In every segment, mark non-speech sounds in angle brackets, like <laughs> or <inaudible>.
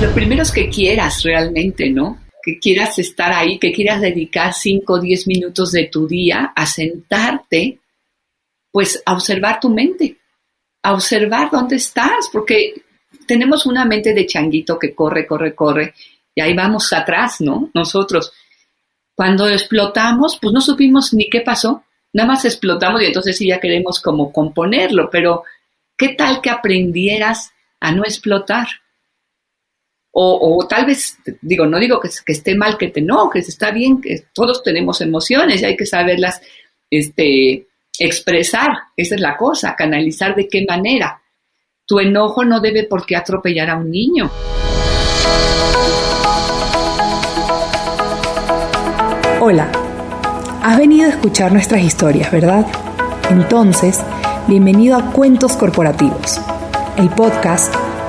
Lo primero es que quieras realmente, ¿no? Que quieras estar ahí, que quieras dedicar 5 o 10 minutos de tu día a sentarte, pues a observar tu mente, a observar dónde estás, porque tenemos una mente de changuito que corre, corre, corre, y ahí vamos atrás, ¿no? Nosotros. Cuando explotamos, pues no supimos ni qué pasó, nada más explotamos y entonces sí ya queremos como componerlo, pero ¿qué tal que aprendieras a no explotar? O, tal vez, digo, no digo que, que, esté mal que te enojes, está bien que todos tenemos emociones y hay que saberlas este, expresar, esa es la cosa, canalizar de qué manera. Tu enojo no debe por qué atropellar a un niño. Hola, has venido a escuchar nuestras historias, ¿verdad? Entonces, bienvenido a Cuentos Corporativos, el podcast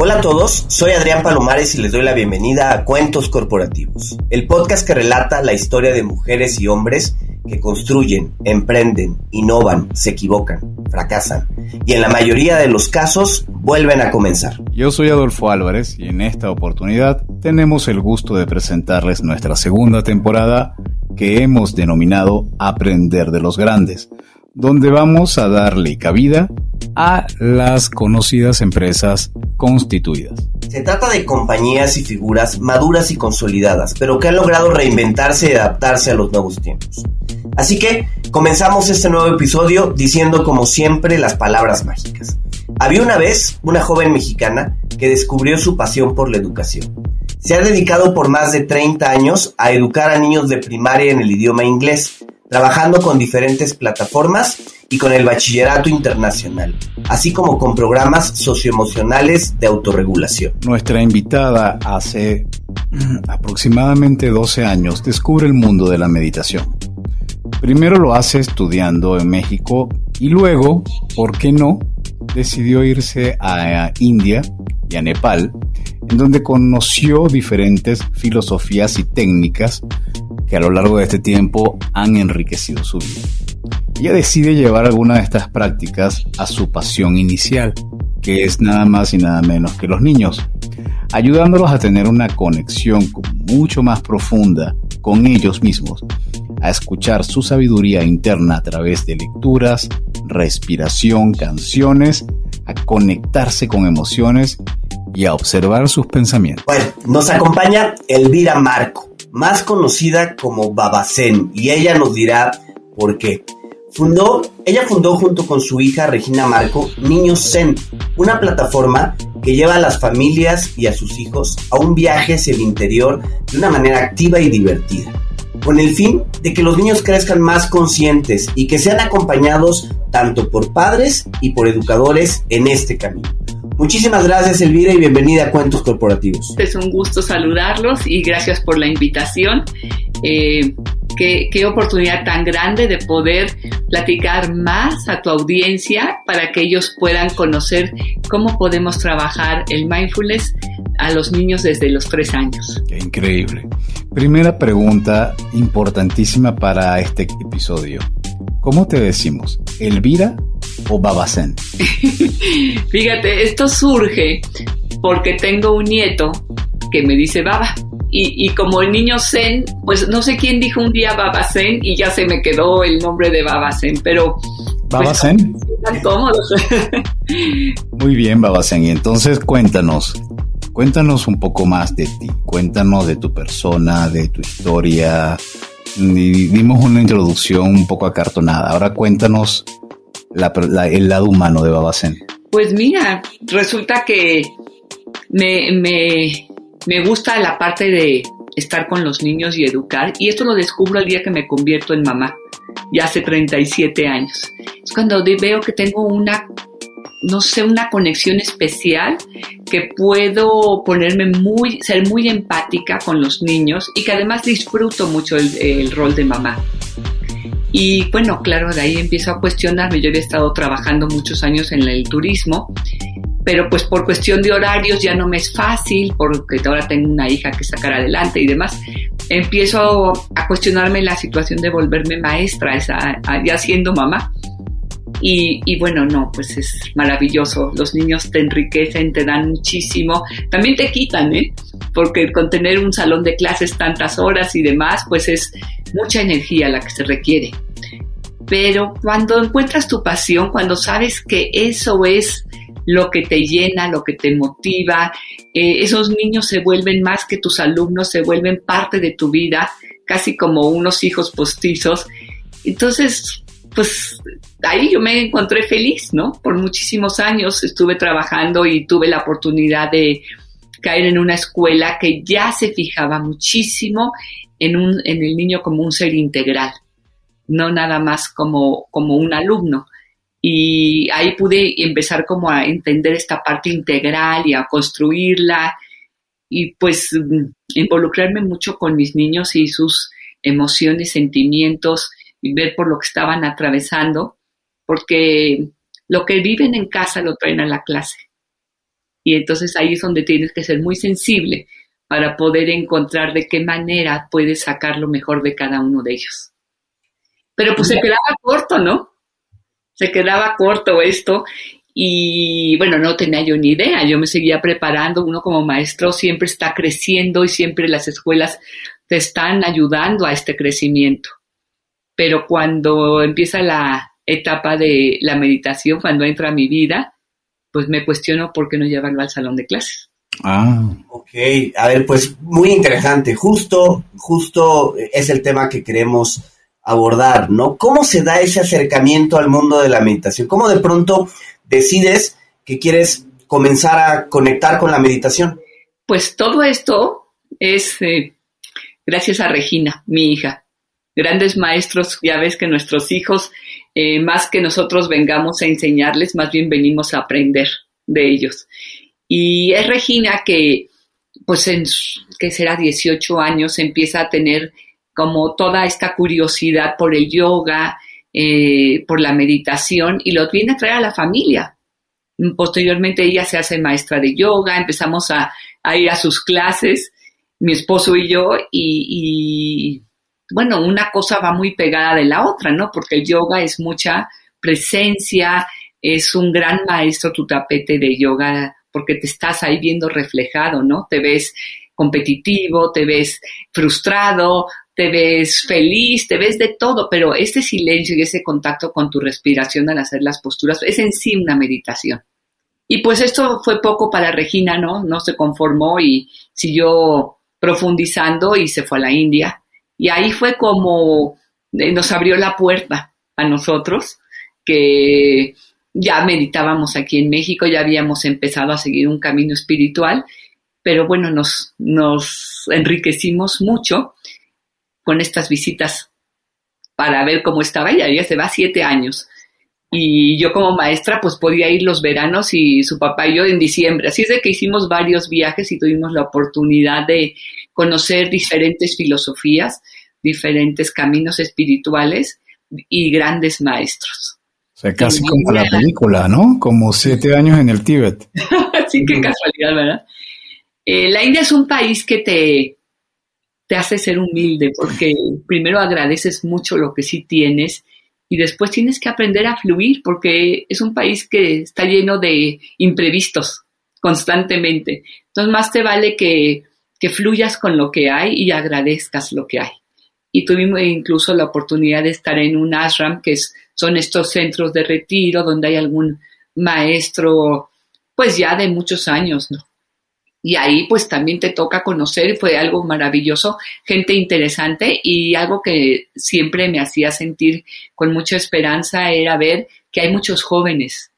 Hola a todos, soy Adrián Palomares y les doy la bienvenida a Cuentos Corporativos, el podcast que relata la historia de mujeres y hombres que construyen, emprenden, innovan, se equivocan, fracasan y en la mayoría de los casos vuelven a comenzar. Yo soy Adolfo Álvarez y en esta oportunidad tenemos el gusto de presentarles nuestra segunda temporada que hemos denominado Aprender de los Grandes, donde vamos a darle cabida a las conocidas empresas constituidas. Se trata de compañías y figuras maduras y consolidadas, pero que han logrado reinventarse y adaptarse a los nuevos tiempos. Así que comenzamos este nuevo episodio diciendo como siempre las palabras mágicas. Había una vez una joven mexicana que descubrió su pasión por la educación. Se ha dedicado por más de 30 años a educar a niños de primaria en el idioma inglés, trabajando con diferentes plataformas y con el bachillerato internacional, así como con programas socioemocionales de autorregulación. Nuestra invitada hace <clears throat> aproximadamente 12 años descubre el mundo de la meditación. Primero lo hace estudiando en México y luego, ¿por qué no?, decidió irse a India y a Nepal, en donde conoció diferentes filosofías y técnicas que a lo largo de este tiempo han enriquecido su vida. Ella decide llevar alguna de estas prácticas a su pasión inicial, que es nada más y nada menos que los niños, ayudándolos a tener una conexión mucho más profunda con ellos mismos, a escuchar su sabiduría interna a través de lecturas, respiración, canciones, a conectarse con emociones y a observar sus pensamientos. Bueno, nos acompaña Elvira Marco, más conocida como Babacén, y ella nos dirá por qué. Fundó, ella fundó junto con su hija Regina Marco Niños Zen, una plataforma que lleva a las familias y a sus hijos a un viaje hacia el interior de una manera activa y divertida, con el fin de que los niños crezcan más conscientes y que sean acompañados tanto por padres y por educadores en este camino. Muchísimas gracias Elvira y bienvenida a Cuentos Corporativos. Es un gusto saludarlos y gracias por la invitación. Eh, qué, qué, oportunidad tan grande de poder platicar más a tu audiencia para que ellos puedan conocer cómo podemos trabajar el mindfulness a los niños desde los tres años. Qué increíble. Primera pregunta importantísima para este episodio. ¿Cómo te decimos? ¿Elvira o Babacén? <laughs> Fíjate, esto surge porque tengo un nieto que me dice Baba. Y, como el niño Zen, pues no sé quién dijo un día Babacén y ya se me quedó el nombre de Babacén, pero... Pues, ¿Babacén? Pues, cómodos. <laughs> Muy bien, Babacén. Y entonces cuéntanos, cuéntanos un poco más de ti, cuéntanos de tu persona, de tu historia. Dimos una introducción un poco acartonada. Ahora cuéntanos el lado humano de Babacén. Pues mira, resulta que me, me, gusta la parte de estar con los niños y educar, y esto lo descubro el día que me convierto en mamá, ya hace 37 años. Es cuando veo que tengo una no sé, una conexión especial que puedo ponerme muy, ser muy empática con los niños y que además disfruto mucho el rol de mamá. Y bueno, claro, de ahí empiezo a cuestionarme. Yo había estado trabajando muchos años en el turismo, pero pues por cuestión de horarios ya no me es fácil, porque ahora tengo una hija que sacar adelante y demás. Empiezo a cuestionarme la situación de volverme maestra, esa, ya siendo mamá. Y, y, bueno, no, pues es maravilloso. Los niños te enriquecen, te dan muchísimo. También te quitan, ¿eh? Porque con tener un salón de clases tantas horas y demás, pues es mucha energía la que se requiere. Pero cuando encuentras tu pasión, cuando sabes que eso es lo que te llena, lo que te motiva, eh, esos niños se vuelven más que tus alumnos, se vuelven parte de tu vida, casi como unos hijos postizos. Entonces, pues ahí yo me encontré feliz, ¿no? Por muchísimos años estuve trabajando y tuve la oportunidad de caer en una escuela que ya se fijaba muchísimo en, un, en el niño como un ser integral, no nada más como, como un alumno. Y ahí pude empezar como a entender esta parte integral y a construirla y pues involucrarme mucho con mis niños y sus emociones, sentimientos y ver por lo que estaban atravesando, porque lo que viven en casa lo traen a la clase. Y entonces ahí es donde tienes que ser muy sensible para poder encontrar de qué manera puedes sacar lo mejor de cada uno de ellos. Pero pues se quedaba corto, ¿no? Se quedaba corto esto y bueno, no tenía yo ni idea, yo me seguía preparando, uno como maestro siempre está creciendo y siempre las escuelas te están ayudando a este crecimiento. Pero cuando empieza la etapa de la meditación, cuando entra a mi vida, pues me cuestiono por qué no llevarlo al salón de clases. Ah. Ok, a ver, pues muy interesante. Justo, justo es el tema que queremos abordar, ¿no? ¿Cómo se da ese acercamiento al mundo de la meditación? ¿Cómo de pronto decides que quieres comenzar a conectar con la meditación? Pues todo esto es eh, gracias a Regina, mi hija. Grandes maestros, ya ves que nuestros hijos, eh, más que nosotros vengamos a enseñarles, más bien venimos a aprender de ellos. Y es Regina que, pues en, que será 18 años, empieza a tener como toda esta curiosidad por el yoga, eh, por la meditación y lo viene a traer a la familia. Posteriormente ella se hace maestra de yoga, empezamos a, ir a sus clases, mi esposo y yo, y, bueno, una cosa va muy pegada de la otra, ¿no? Porque el yoga es mucha presencia, es un gran maestro tu tapete de yoga porque te estás ahí viendo reflejado, ¿no? Te ves competitivo, te ves frustrado, te ves feliz, te ves de todo, pero este silencio y ese contacto con tu respiración al hacer las posturas es en sí una meditación. Y pues esto fue poco para Regina, ¿no? No se conformó y siguió profundizando y se fue a la India. Y ahí fue como eh, nos abrió la puerta a nosotros, que ya meditábamos aquí en México, ya habíamos empezado a seguir un camino espiritual, pero bueno, nos, nos enriquecimos mucho con estas visitas para ver cómo estaba ella. Ella se va siete años. Y yo como maestra pues podía ir los veranos y su papá y yo en diciembre. Así es de que hicimos varios viajes y tuvimos la oportunidad de conocer diferentes filosofías, diferentes caminos espirituales y grandes maestros. O sea, casi como la película, ¿no? Como siete años en el Tíbet. <laughs> sí, qué casualidad, ¿verdad? Eh, la India es un país que te, te hace ser humilde porque primero agradeces mucho lo que sí tienes y después tienes que aprender a fluir porque es un país que está lleno de imprevistos constantemente. Entonces más te vale que, que fluyas con lo que hay y agradezcas lo que hay. Y tuvimos incluso la oportunidad de estar en un ashram que son estos centros de retiro donde hay algún maestro, pues ya de muchos años, ¿no? Y ahí pues también te toca conocer, fue algo maravilloso, gente interesante y algo que siempre me hacía sentir con mucha esperanza era ver que hay muchos jóvenes.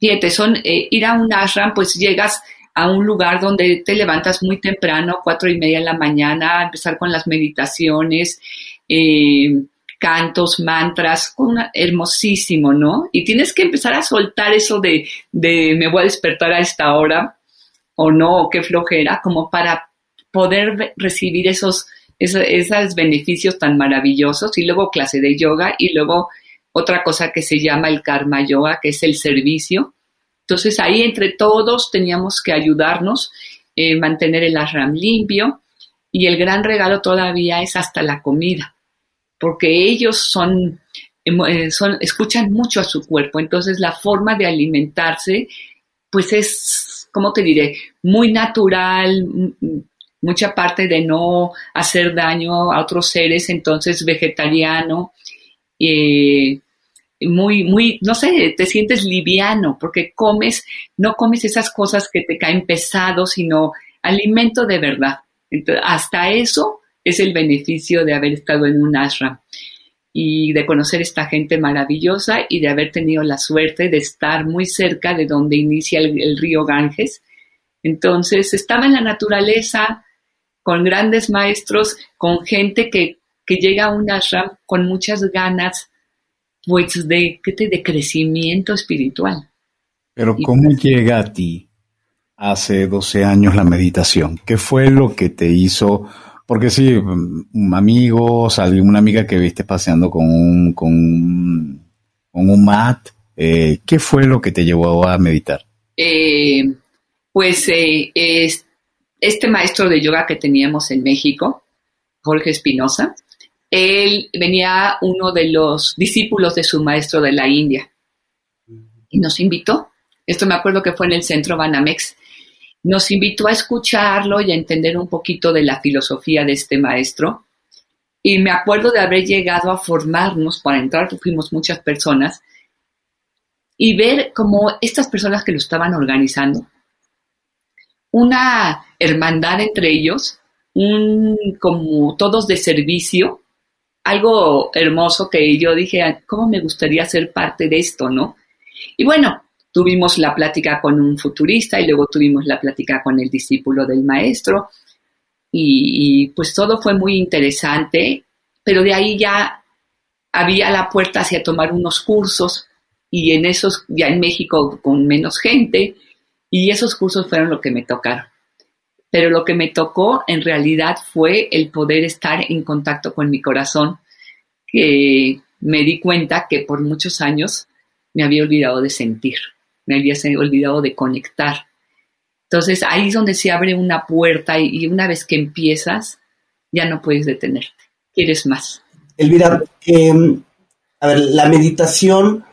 Fíjate, son, eh, ir a un ashram, pues llegas a un lugar donde te levantas muy temprano, cuatro y media de la mañana, a empezar con las meditaciones, eh, cantos, mantras, hermosísimo, ¿no? Y tienes que empezar a soltar eso de, de me voy a despertar a esta hora o no, o qué flojera, como para poder recibir esos, esos, beneficios tan maravillosos. Y luego clase de yoga y luego otra cosa que se llama el karma yoga, que es el servicio. Entonces ahí entre todos teníamos que ayudarnos, eh, mantener el ashram limpio y el gran regalo todavía es hasta la comida, porque ellos son, eh, son escuchan mucho a su cuerpo, entonces la forma de alimentarse pues es, ¿cómo te diré? Muy natural, mucha parte de no hacer daño a otros seres, entonces vegetariano, eh, muy, muy, no sé, te sientes liviano porque comes, no comes esas cosas que te caen pesados, sino alimento de verdad. Entonces, hasta eso es el beneficio de haber estado en un ashram y de conocer esta gente maravillosa y de haber tenido la suerte de estar muy cerca de donde inicia el, río Ganges. Entonces estaba en la naturaleza, con grandes maestros, con gente que, que llega a un ashram con muchas ganas pues de, de crecimiento espiritual. Pero ¿cómo llega a ti hace 12 años la meditación? ¿Qué fue lo que te hizo? Porque sí, un amigo, salió una amiga que viste paseando con un, con, un mat. Eh, ¿Qué fue lo que te llevó a meditar? Eh, pues eh, este maestro de yoga que teníamos en México, Jorge Espinosa, él venía uno de los discípulos de su maestro de la India y nos invitó. Esto me acuerdo que fue en el centro Banamex. Nos invitó a escucharlo y a entender un poquito de la filosofía de este maestro. Y me acuerdo de haber llegado a formarnos para entrar, fuimos muchas personas, y ver cómo estas personas que lo estaban organizando, una hermandad entre ellos, un como todos de servicio, algo hermoso que yo dije, ¿cómo me gustaría ser parte de esto, no? Y bueno, tuvimos la plática con un futurista y luego tuvimos la plática con el discípulo del maestro y, pues todo fue muy interesante, pero de ahí ya había la puerta hacia tomar unos cursos y en esos, ya en México con menos gente, y esos cursos fueron lo que me tocaron pero lo que me tocó en realidad fue el poder estar en contacto con mi corazón, que me di cuenta que por muchos años me había olvidado de sentir, me había olvidado de conectar. Entonces ahí es donde se abre una puerta y, una vez que empiezas, ya no puedes detenerte, quieres más. Elvira, em, a ver, la meditación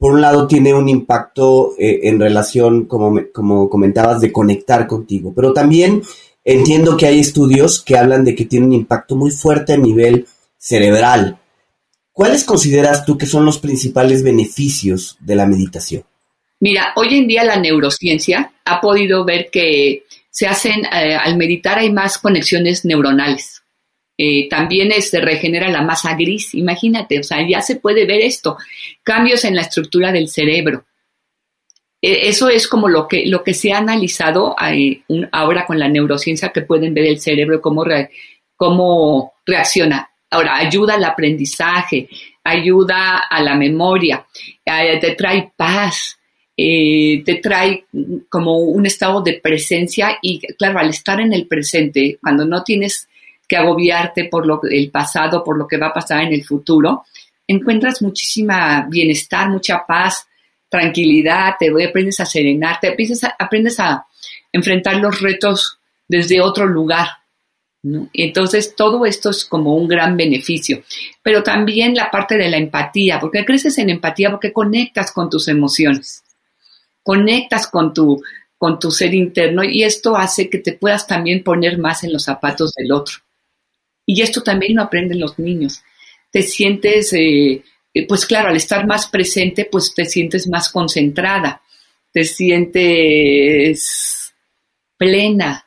por un lado tiene un impacto eh, en relación, como, como comentabas, de conectar contigo, pero también entiendo que hay estudios que hablan de que tiene un impacto muy fuerte a nivel cerebral. ¿Cuáles consideras tú que son los principales beneficios de la meditación? Mira, hoy en día la neurociencia ha podido ver que se hacen, eh, al meditar hay más conexiones neuronales. Eh, también se regenera la masa gris, imagínate, o sea, ya se puede ver esto, cambios en la estructura del cerebro. E, eso es como lo que, lo que se ha analizado eh, ahora con la neurociencia que pueden ver el cerebro, cómo, cómo reacciona. Ahora, ayuda al aprendizaje, ayuda a la memoria, eh, te trae paz, te trae como un estado de presencia y claro, al estar en el presente, cuando no tienes que agobiarte por lo, el pasado, por lo que va a pasar en el futuro, encuentras muchísima bienestar, mucha paz, tranquilidad, te aprendes a serenarte, aprendes a, a enfrentar los retos desde otro lugar. Entonces, todo esto es como un gran beneficio. Pero también la parte de la empatía, porque creces en empatía, porque conectas con tus emociones, conectas con tu, con tu ser interno y esto hace que te puedas también poner más en los zapatos del otro. Y esto también lo aprenden los niños. Te sientes, eh, eh, pues claro, al estar más presente, pues te sientes más concentrada, te sientes plena,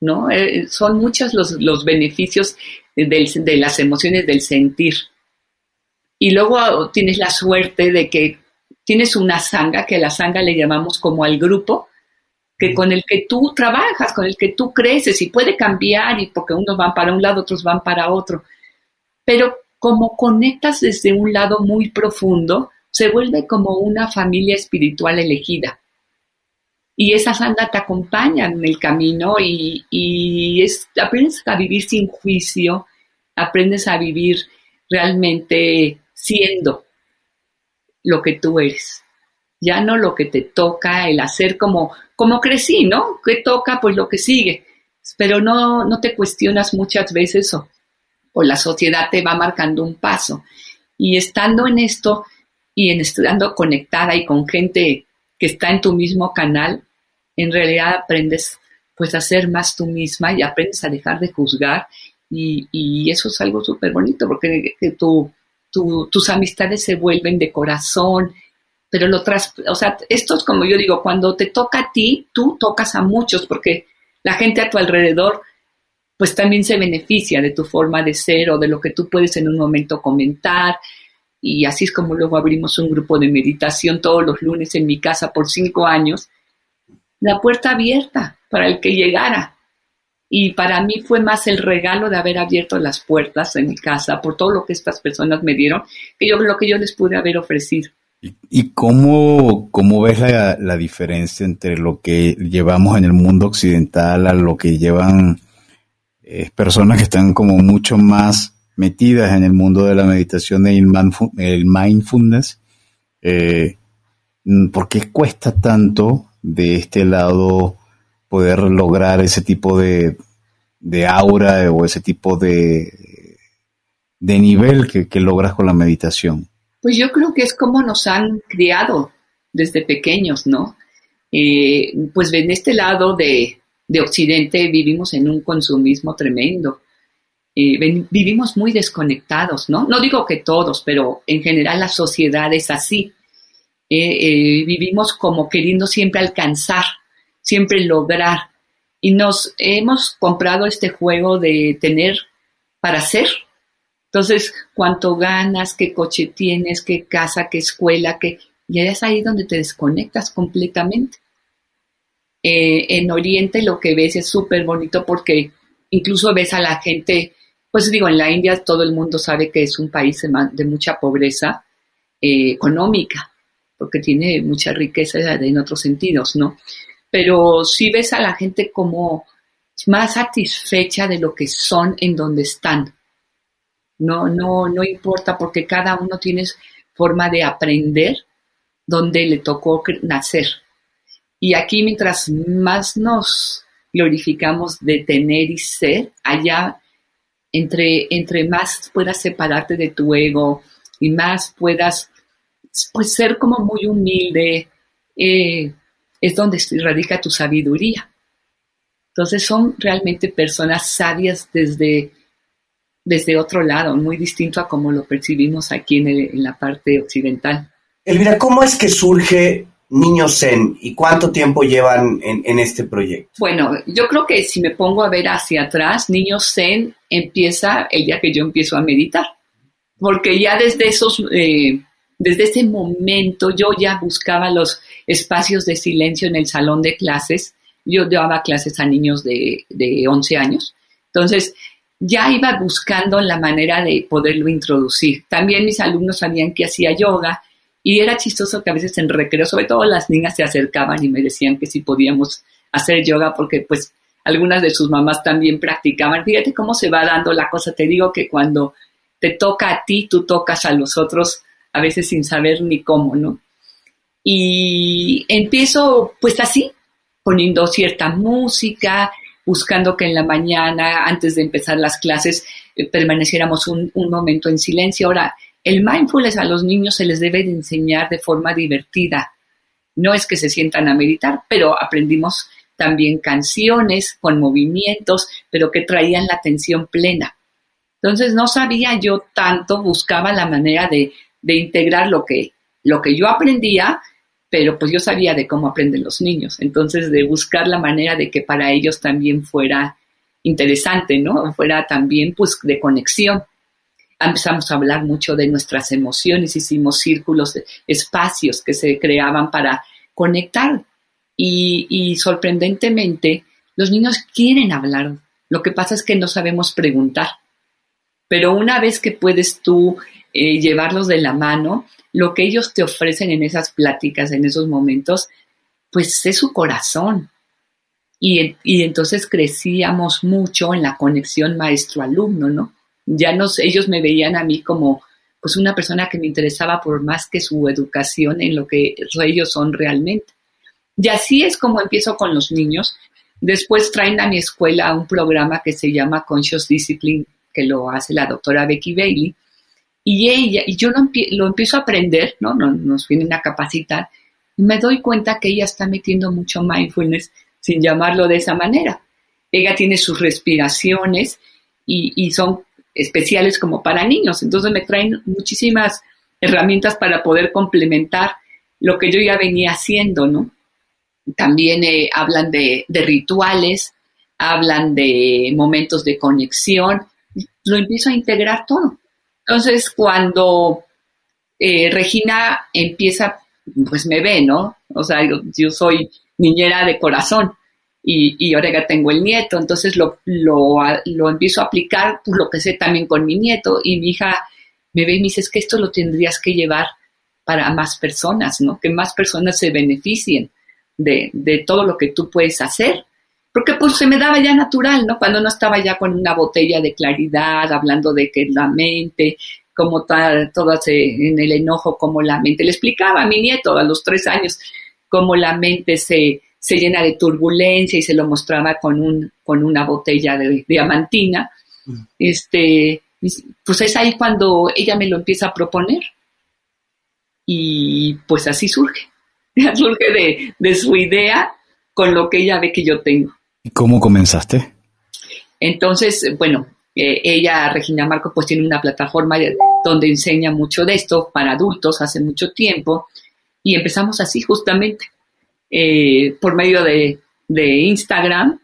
¿no? Eh, son muchos los, los beneficios de las emociones del sentir. Y luego tienes la suerte de que tienes una sanga, que la sanga le llamamos como al grupo, que con el que tú trabajas, con el que tú creces y puede cambiar y porque unos van para un lado, otros van para otro. Pero como conectas desde un lado muy profundo, se vuelve como una familia espiritual elegida. Y esa santa te acompañan en el camino y, y es, aprendes a vivir sin juicio, aprendes a vivir realmente siendo lo que tú eres. Ya no lo que te toca, el hacer como, como crecí, ¿no? ¿Qué toca? Pues lo que sigue. Pero no, no te cuestionas muchas veces o, la sociedad te va marcando un paso. Y estando en esto y en estando conectada y con gente que está en tu mismo canal, en realidad aprendes pues a ser más tú misma y aprendes a dejar de juzgar y, y eso es algo súper bonito porque que tu, tus amistades se vuelven de corazón, pero lo tras, o sea, esto es como yo digo, cuando te toca a ti, tú tocas a muchos porque la gente a tu alrededor pues también se beneficia de tu forma de ser o de lo que tú puedes en un momento comentar. Y así es como luego abrimos un grupo de meditación todos los lunes en mi casa por cinco años. La puerta abierta para el que llegara. Y para mí fue más el regalo de haber abierto las puertas en mi casa por todo lo que estas personas me dieron, que yo lo que yo les pude haber ofrecido. ¿Y cómo, cómo ves la, diferencia entre lo que llevamos en el mundo occidental a lo que llevan eh, personas que están como mucho más metidas en el mundo de la meditación y el mindfulness? Eh, ¿Por qué cuesta tanto de este lado poder lograr ese tipo de, de aura o ese tipo de, de nivel que, que logras con la meditación? Pues yo creo que es como nos han criado desde pequeños, ¿no? Eh, pues en este lado de, Occidente vivimos en un consumismo tremendo. Eh, vivimos muy desconectados, ¿no? No digo que todos, pero en general la sociedad es así. Eh, vivimos como queriendo siempre alcanzar, siempre lograr. Y nos hemos comprado este juego de tener para ser, entonces, cuánto ganas, qué coche tienes, qué casa, qué escuela, qué... Y es ahí donde te desconectas completamente. Eh, en Oriente lo que ves es súper bonito porque incluso ves a la gente, pues digo, en la India todo el mundo sabe que es un país de, mucha pobreza eh, económica, porque tiene mucha riqueza en otros sentidos, ¿no? Pero sí ves a la gente como más satisfecha de lo que son en donde están. No, no, no importa porque cada uno tiene forma de aprender donde le tocó nacer. Y aquí mientras más nos glorificamos de tener y ser, allá entre, entre más puedas separarte de tu ego y más puedas pues, ser como muy humilde, eh, es donde radica tu sabiduría. Entonces son realmente personas sabias desde desde otro lado, muy distinto a como lo percibimos aquí en, la parte occidental. Elvira, ¿cómo es que surge Niño Zen y cuánto tiempo llevan en, este proyecto? Bueno, yo creo que si me pongo a ver hacia atrás, Niño Zen empieza el día que yo empiezo a meditar, porque ya desde esos, eh, desde ese momento yo ya buscaba los espacios de silencio en el salón de clases. Yo daba clases a niños de, de 11 años. Entonces, ya iba buscando la manera de poderlo introducir. También mis alumnos sabían que hacía yoga y era chistoso que a veces en recreo, sobre todo las niñas se acercaban y me decían que si podíamos hacer yoga porque pues algunas de sus mamás también practicaban. Fíjate cómo se va dando la cosa. Te digo que cuando te toca a ti, tú tocas a los otros a veces sin saber ni cómo, ¿no? Y empiezo pues así, poniendo cierta música, buscando que en la mañana, antes de empezar las clases, eh, permaneciéramos un, momento en silencio. Ahora, el mindfulness a los niños se les debe de enseñar de forma divertida. No es que se sientan a meditar, pero aprendimos también canciones con movimientos, pero que traían la atención plena. Entonces no sabía yo tanto, buscaba la manera de, de integrar lo que, lo que yo aprendía pero pues yo sabía de cómo aprenden los niños, entonces de buscar la manera de que para ellos también fuera interesante, ¿no? Fuera también pues de conexión. Empezamos a hablar mucho de nuestras emociones, hicimos círculos, espacios que se creaban para conectar y, y sorprendentemente los niños quieren hablar, lo que pasa es que no sabemos preguntar. Pero una vez que puedes tú eh, llevarlos de la mano, lo que ellos te ofrecen en esas pláticas, en esos momentos, pues es su corazón. Y, y entonces crecíamos mucho en la conexión maestro-alumno, ¿no? Ya ellos me veían a mí como pues una persona que me interesaba por más que su educación en lo que ellos son realmente. Y así es como empiezo con los niños. Después traen a mi escuela un programa que se llama Conscious Discipline, que lo hace la doctora Becky Bailey, y ella, y yo lo, empiezo a aprender, ¿no? Nos, vienen a capacitar, y me doy cuenta que ella está metiendo mucho mindfulness sin llamarlo de esa manera. Ella tiene sus respiraciones y, son especiales como para niños, entonces me traen muchísimas herramientas para poder complementar lo que yo ya venía haciendo, ¿no? También eh, hablan de, de, rituales, hablan de momentos de conexión, lo empiezo a integrar todo. Entonces, cuando eh, Regina empieza, pues me ve, ¿no? O sea, yo, soy niñera de corazón y, y, ahora ya tengo el nieto, entonces lo, lo, lo empiezo a aplicar, por lo que sé también con mi nieto y mi hija me ve y me dice, es que esto lo tendrías que llevar para más personas, ¿no? Que más personas se beneficien de, de todo lo que tú puedes hacer porque pues se me daba ya natural, ¿no? Cuando no estaba ya con una botella de claridad, hablando de que la mente, como tal, todas en el enojo, como la mente, le explicaba a mi nieto a los tres años cómo la mente se, se llena de turbulencia y se lo mostraba con, un, con una botella de diamantina. Mm. Este, pues es ahí cuando ella me lo empieza a proponer. Y pues así surge. <laughs> surge de, de su idea con lo que ella ve que yo tengo. ¿Y cómo comenzaste? Entonces, bueno, eh, ella, Regina Marco, pues tiene una plataforma donde enseña mucho de esto para adultos hace mucho tiempo y empezamos así justamente, eh, por medio de, Instagram,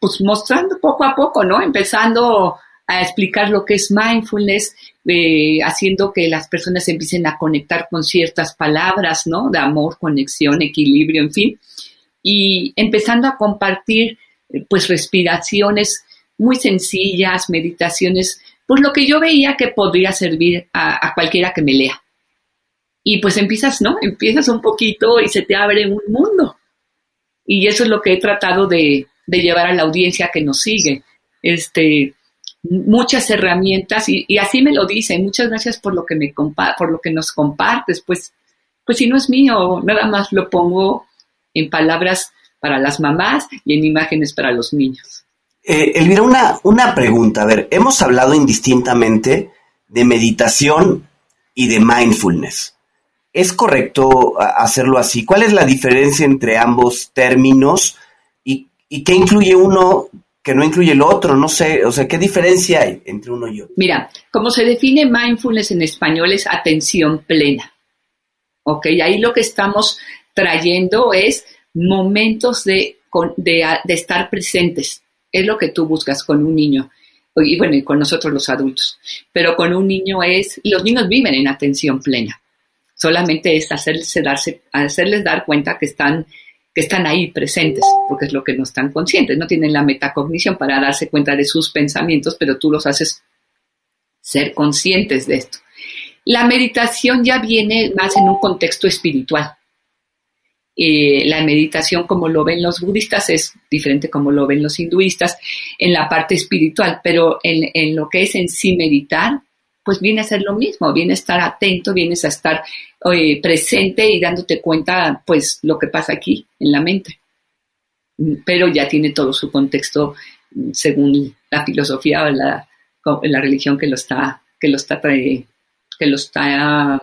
pues mostrando poco a poco, ¿no? Empezando a explicar lo que es mindfulness, eh, haciendo que las personas empiecen a conectar con ciertas palabras, ¿no? De amor, conexión, equilibrio, en fin y empezando a compartir pues respiraciones muy sencillas, meditaciones, pues lo que yo veía que podría servir a, cualquiera que me lea. Y pues empiezas, ¿no? Empiezas un poquito y se te abre un mundo. Y eso es lo que he tratado de, llevar a la audiencia que nos sigue. Este, muchas herramientas y, así me lo dicen. Muchas gracias por lo que me por lo que nos compartes. Pues, pues si no es mío, nada más lo pongo en palabras para las mamás y en imágenes para los niños. Eh, Elvira, una, una pregunta. A ver, hemos hablado indistintamente de meditación y de mindfulness. ¿Es correcto hacerlo así? ¿Cuál es la diferencia entre ambos términos y, y qué incluye uno que no incluye el otro? No sé, o sea, ¿qué diferencia hay entre uno y otro? Mira, como se define mindfulness en español es atención plena. ¿Ok? Ahí lo que estamos trayendo es momentos de, de, estar presentes. Es lo que tú buscas con un niño y bueno, y con nosotros los adultos. Pero con un niño es, los niños viven en atención plena. Solamente es hacerles, darse, hacerles dar cuenta que están, que están ahí presentes, porque es lo que no están conscientes, no tienen la metacognición para darse cuenta de sus pensamientos, pero tú los haces ser conscientes de esto. La meditación ya viene más en un contexto espiritual. Eh, la meditación como lo ven los budistas es diferente como lo ven los hinduistas en la parte espiritual, pero en, lo que es en sí meditar, pues viene a ser lo mismo, viene a estar atento, vienes a estar eh, presente y dándote cuenta, pues, lo que pasa aquí en la mente. Pero ya tiene todo su contexto según la filosofía o la, la religión que lo está, que lo está, que lo está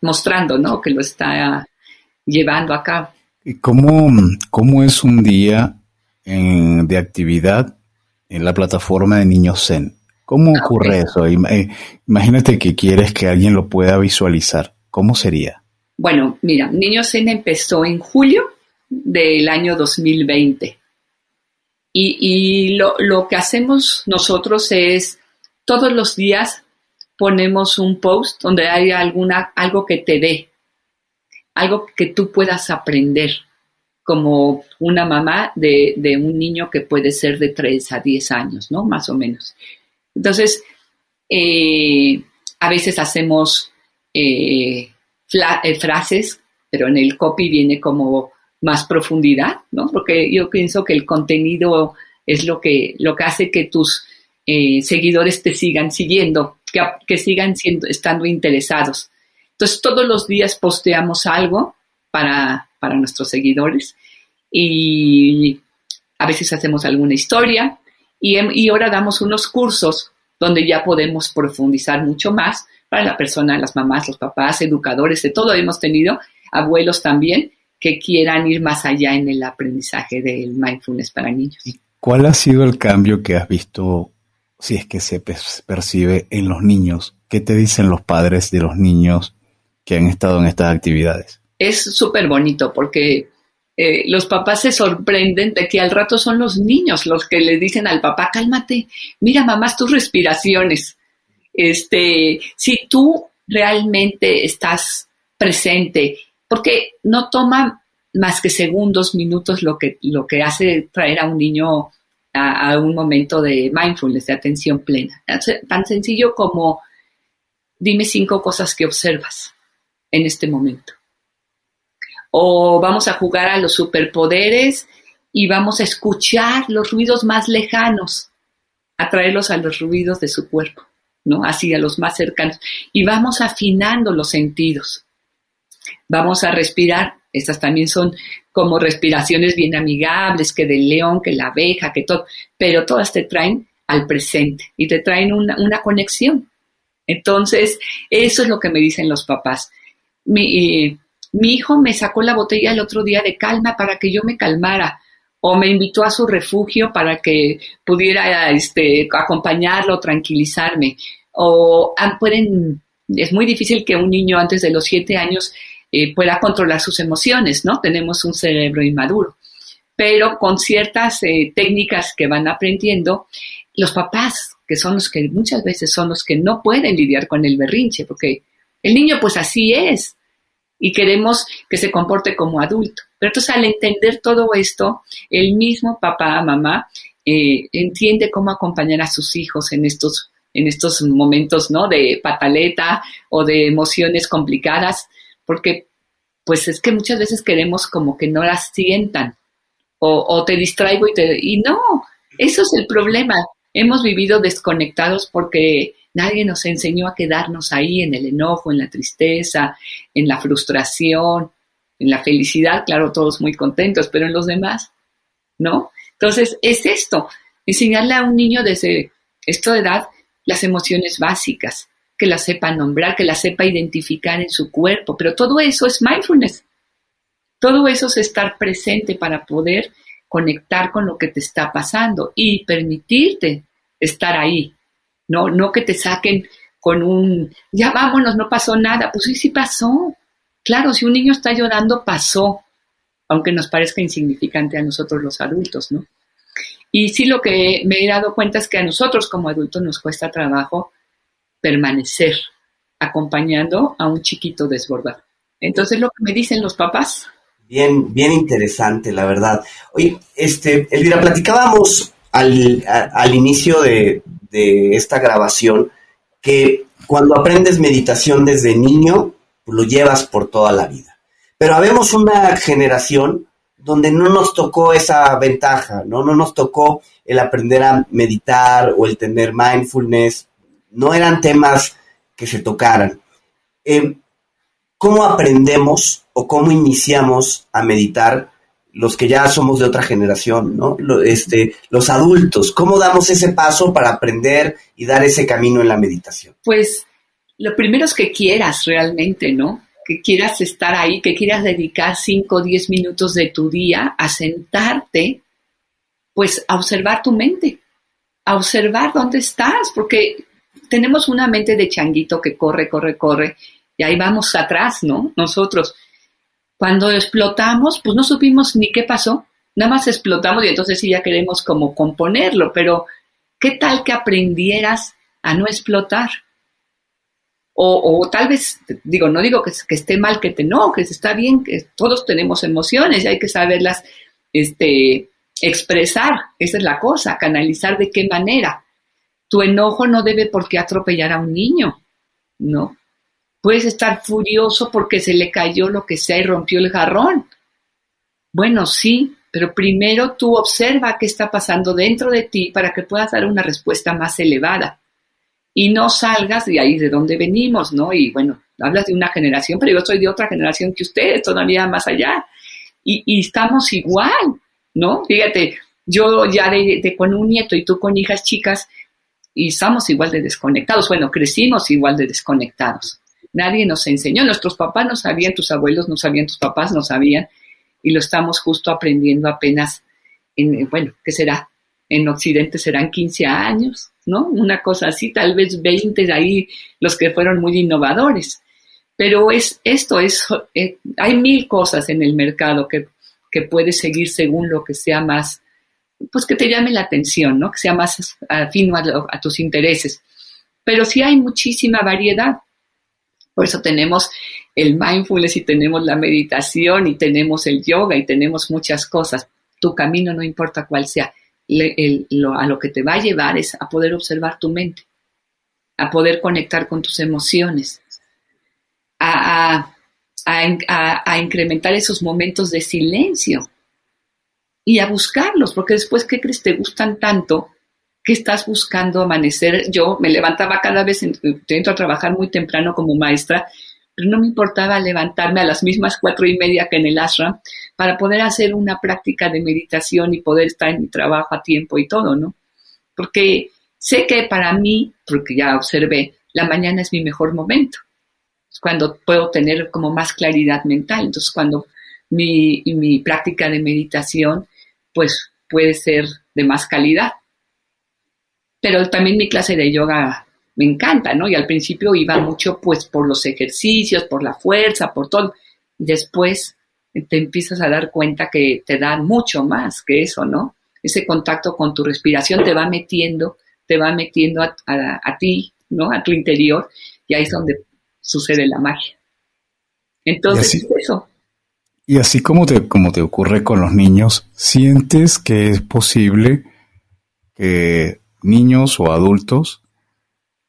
mostrando, ¿no? Que lo está llevando a cabo. ¿Y cómo, cómo es un día de actividad en la plataforma de Niños Zen? ¿Cómo ah, ocurre eso? Eh, imagínate que quieres que alguien lo pueda visualizar. ¿Cómo sería? Bueno, mira, Niños Zen empezó en julio del año 2020. Y, y lo, lo, que hacemos nosotros es todos los días ponemos un post donde hay alguna, algo que te dé, algo que tú puedas aprender como una mamá de, un niño que puede ser de 3 a 10 años, ¿no? Más o menos. Entonces, eh, a veces hacemos eh, eh, frases, pero en el copy viene como más profundidad, ¿no? Porque yo pienso que el contenido es lo que, lo que hace que tus seguidores te sigan siguiendo, que, que sigan siendo, estando interesados. Entonces, todos los días posteamos algo para, para nuestros seguidores y a veces hacemos alguna historia y, y ahora damos unos cursos donde ya podemos profundizar mucho más para la persona, las mamás, los papás, educadores, de todo hemos tenido, abuelos también, que quieran ir más allá en el aprendizaje del mindfulness para niños. ¿Cuál ha sido el cambio que has visto, si es que se percibe en los niños? ¿Qué te dicen los padres de los niños que han estado en estas actividades? Es súper bonito porque eh, los papás se sorprenden de que al rato son los niños los que le dicen al papá, cálmate, mira mamás tus respiraciones. Este, si tú realmente estás presente, porque no toma más que segundos, minutos lo que, lo que hace traer a un niño a, a un momento de mindfulness, de atención plena. Tan sencillo como dime cinco cosas que observas en este momento o vamos a jugar a los superpoderes y vamos a escuchar los ruidos más lejanos, atraerlos a los ruidos de su cuerpo, ¿no? Así a los más cercanos. Y vamos afinando los sentidos. Vamos a respirar, estas también son como respiraciones bien amigables, que del león, que la abeja, que todo, pero todas te traen al presente y te traen una, una conexión. Entonces, eso es lo que me dicen los papás. Mi, eh, mi hijo me sacó la botella el otro día de calma para que yo me calmara o me invitó a su refugio para que pudiera este, acompañarlo, tranquilizarme. O ah, pueden, es muy difícil que un niño antes de los siete años eh, pueda controlar sus emociones, ¿no? Tenemos un cerebro inmaduro. Pero con ciertas eh, técnicas que van aprendiendo, los papás, que son los que muchas veces son los que no pueden lidiar con el berrinche, porque el niño pues así es, y queremos que se comporte como adulto. Pero entonces al entender todo esto, el mismo papá, mamá, eh, entiende cómo acompañar a sus hijos en estos, en estos momentos, ¿no? De pataleta o de emociones complicadas, porque pues es que muchas veces queremos como que no las sientan o, o te distraigo y te... Y no, eso es el problema. Hemos vivido desconectados porque Nadie nos enseñó a quedarnos ahí en el enojo, en la tristeza, en la frustración, en la felicidad, claro, todos muy contentos, pero en los demás, ¿no? Entonces, es esto, enseñarle a un niño desde esta edad las emociones básicas, que las sepa nombrar, que las sepa identificar en su cuerpo, pero todo eso es mindfulness. Todo eso es estar presente para poder conectar con lo que te está pasando y permitirte estar ahí, no, no que te saquen con un, ya vámonos, no pasó nada. Pues sí, sí pasó. Claro, si un niño está llorando, pasó, aunque nos parezca insignificante a nosotros los adultos, ¿no? Y sí lo que me he dado cuenta es que a nosotros como adultos nos cuesta trabajo permanecer acompañando a un chiquito desbordado. Entonces lo que me dicen los papás. Bien, bien interesante, la verdad. Oye, este, Elvira, platicábamos al, al inicio de, de esta grabación que cuando aprendes meditación desde niño, lo llevas por toda la vida. Pero habemos una generación donde no nos tocó esa ventaja, ¿no? No nos tocó el aprender a meditar o el tener mindfulness, no eran temas que se tocaran. Eh, ¿Cómo aprendemos o cómo iniciamos a meditar los que ya somos de otra generación, ¿no? este, los adultos, ¿cómo damos ese paso para aprender y dar ese camino en la meditación? Pues lo primero es que quieras realmente, ¿no? Que quieras estar ahí, que quieras dedicar 5 o 10 minutos de tu día a sentarte, pues a observar tu mente, a observar dónde estás, porque tenemos una mente de changuito que corre, corre, corre, y ahí vamos atrás, ¿no? Nosotros cuando explotamos, pues no supimos ni qué pasó, nada más explotamos y entonces sí ya queremos como componerlo, pero ¿qué tal que aprendieras a no explotar? O, tal vez, digo, no digo que, esté mal que te enojes, está bien que todos tenemos emociones y hay que saberlas este, expresar, esa es la cosa, canalizar de qué manera. Tu enojo no debe por qué atropellar a un niño, ¿no? Puedes estar furioso porque se le cayó lo que sea y rompió el jarrón. Bueno, sí, pero primero tú observa qué está pasando dentro de ti para que puedas dar una respuesta más elevada. Y no salgas de ahí de donde venimos, ¿no? Y bueno, hablas de una generación, pero yo soy de otra generación que ustedes, todavía más allá. Y, estamos igual, ¿no? Fíjate, yo ya de, con un nieto y tú con hijas chicas, y estamos igual de desconectados. Bueno, crecimos igual de desconectados. Nadie nos enseñó, nuestros papás no sabían, tus abuelos no sabían, tus papás no sabían, y lo estamos justo aprendiendo apenas, en, bueno, ¿qué será? En Occidente serán 15 años, ¿no? Una cosa así, tal vez 20 de ahí los que fueron muy innovadores. Pero es esto, es, eh, hay mil cosas en el mercado que, que puedes seguir según lo que sea más, pues que te llame la atención, ¿no? Que sea más afín a, a tus intereses. Pero sí hay muchísima variedad. Por eso tenemos el mindfulness y tenemos la meditación y tenemos el yoga y tenemos muchas cosas. Tu camino, no importa cuál sea, a lo que te va a llevar es a poder observar tu mente, a poder conectar con tus emociones, a, a incrementar esos momentos de silencio y a buscarlos, porque después, ¿qué crees? Te gustan tanto que estás buscando amanecer. Yo me levantaba cada vez, entro a trabajar muy temprano como maestra, pero no me importaba levantarme a las mismas cuatro y media que en el ashram para poder hacer una práctica de meditación y poder estar en mi trabajo a tiempo y todo, ¿no? Porque sé que para mí, porque ya observé, la mañana es mi mejor momento. Es cuando puedo tener como más claridad mental. Entonces, cuando mi, mi práctica de meditación, pues puede ser de más calidad. Pero también mi clase de yoga me encanta, ¿no? Y al principio iba mucho pues por los ejercicios, por la fuerza, por todo. Después te empiezas a dar cuenta que te da mucho más que eso, ¿no? Ese contacto con tu respiración te va metiendo, te va metiendo a, ti, ¿no? A tu interior y ahí es donde sucede la magia. Entonces, eso. Y así como te, como te ocurre con los niños, ¿sientes que es posible que niños o adultos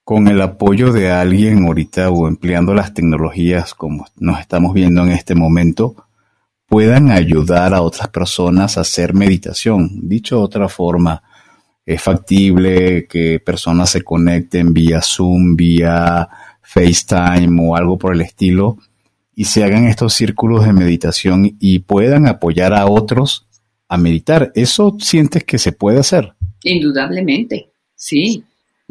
con el apoyo de alguien ahorita o empleando las tecnologías como nos estamos viendo en este momento, puedan ayudar a otras personas a hacer meditación. Dicho de otra forma, es factible que personas se conecten vía Zoom, vía FaceTime o algo por el estilo y se hagan estos círculos de meditación y puedan apoyar a otros a meditar. ¿Eso sientes que se puede hacer? Indudablemente, sí.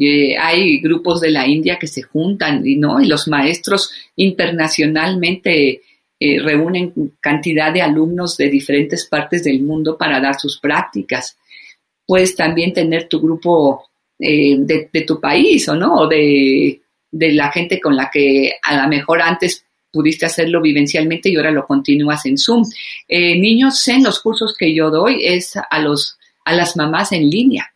Eh, hay grupos de la India que se juntan y no y los maestros internacionalmente eh, reúnen cantidad de alumnos de diferentes partes del mundo para dar sus prácticas. Puedes también tener tu grupo eh, de, tu país o no, o de, de la gente con la que a lo mejor antes pudiste hacerlo vivencialmente y ahora lo continúas en Zoom. niños en los cursos que yo doy es a los a las mamás en línea.